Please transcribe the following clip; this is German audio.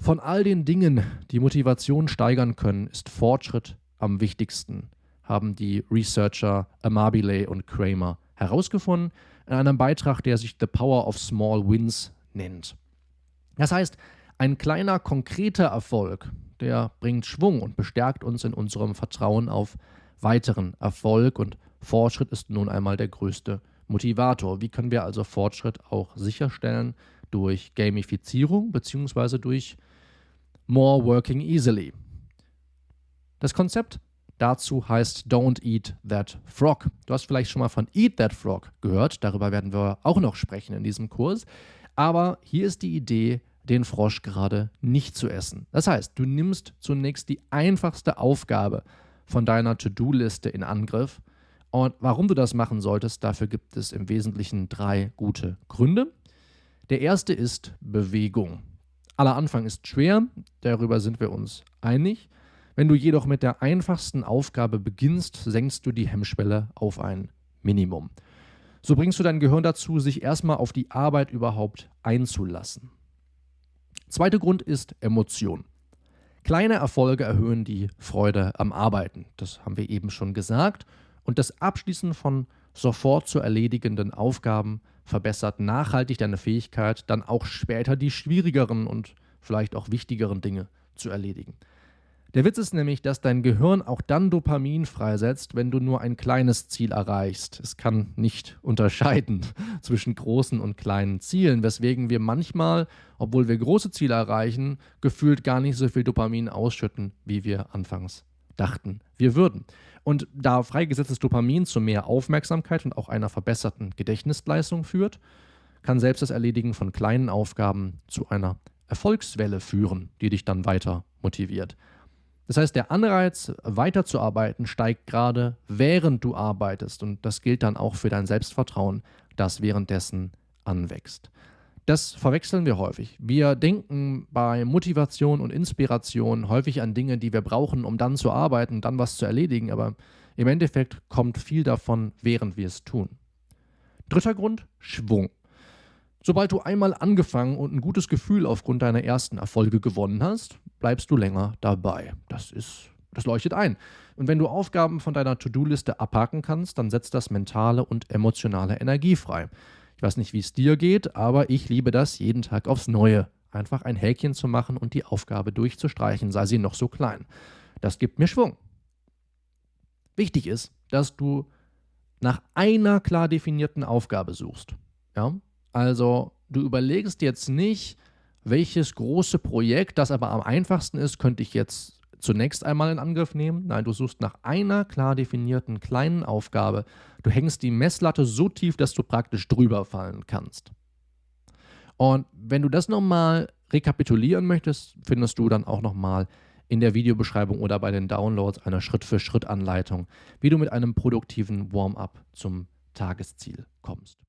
Von all den Dingen, die Motivation steigern können, ist Fortschritt am wichtigsten, haben die Researcher Amabile und Kramer herausgefunden in einem Beitrag, der sich The Power of Small Wins nennt. Das heißt, ein kleiner konkreter Erfolg, der bringt Schwung und bestärkt uns in unserem Vertrauen auf weiteren Erfolg und Fortschritt ist nun einmal der größte Motivator. Wie können wir also Fortschritt auch sicherstellen? Durch Gamifizierung bzw. durch More Working Easily. Das Konzept dazu heißt Don't Eat That Frog. Du hast vielleicht schon mal von Eat That Frog gehört, darüber werden wir auch noch sprechen in diesem Kurs. Aber hier ist die Idee, den Frosch gerade nicht zu essen. Das heißt, du nimmst zunächst die einfachste Aufgabe von deiner To-Do-Liste in Angriff. Und warum du das machen solltest, dafür gibt es im Wesentlichen drei gute Gründe. Der erste ist Bewegung. Aller Anfang ist schwer, darüber sind wir uns einig. Wenn du jedoch mit der einfachsten Aufgabe beginnst, senkst du die Hemmschwelle auf ein Minimum. So bringst du dein Gehirn dazu, sich erstmal auf die Arbeit überhaupt einzulassen. Zweiter Grund ist Emotion. Kleine Erfolge erhöhen die Freude am Arbeiten. Das haben wir eben schon gesagt. Und das Abschließen von sofort zu erledigenden Aufgaben verbessert nachhaltig deine Fähigkeit, dann auch später die schwierigeren und vielleicht auch wichtigeren Dinge zu erledigen. Der Witz ist nämlich, dass dein Gehirn auch dann Dopamin freisetzt, wenn du nur ein kleines Ziel erreichst. Es kann nicht unterscheiden zwischen großen und kleinen Zielen, weswegen wir manchmal, obwohl wir große Ziele erreichen, gefühlt gar nicht so viel Dopamin ausschütten, wie wir anfangs dachten, wir würden. Und da freigesetztes Dopamin zu mehr Aufmerksamkeit und auch einer verbesserten Gedächtnisleistung führt, kann selbst das Erledigen von kleinen Aufgaben zu einer Erfolgswelle führen, die dich dann weiter motiviert. Das heißt, der Anreiz, weiterzuarbeiten, steigt gerade während du arbeitest. Und das gilt dann auch für dein Selbstvertrauen, das währenddessen anwächst. Das verwechseln wir häufig. Wir denken bei Motivation und Inspiration häufig an Dinge, die wir brauchen, um dann zu arbeiten, dann was zu erledigen, aber im Endeffekt kommt viel davon, während wir es tun. Dritter Grund, Schwung. Sobald du einmal angefangen und ein gutes Gefühl aufgrund deiner ersten Erfolge gewonnen hast, bleibst du länger dabei. Das ist das leuchtet ein. Und wenn du Aufgaben von deiner To-Do-Liste abhaken kannst, dann setzt das mentale und emotionale Energie frei. Ich weiß nicht, wie es dir geht, aber ich liebe das jeden Tag aufs Neue. Einfach ein Häkchen zu machen und die Aufgabe durchzustreichen, sei sie noch so klein. Das gibt mir Schwung. Wichtig ist, dass du nach einer klar definierten Aufgabe suchst. Ja? Also du überlegst jetzt nicht, welches große Projekt, das aber am einfachsten ist, könnte ich jetzt zunächst einmal in Angriff nehmen. Nein, du suchst nach einer klar definierten kleinen Aufgabe. Du hängst die Messlatte so tief, dass du praktisch drüber fallen kannst. Und wenn du das nochmal rekapitulieren möchtest, findest du dann auch nochmal in der Videobeschreibung oder bei den Downloads eine Schritt-für-Schritt-Anleitung, wie du mit einem produktiven Warm-up zum Tagesziel kommst.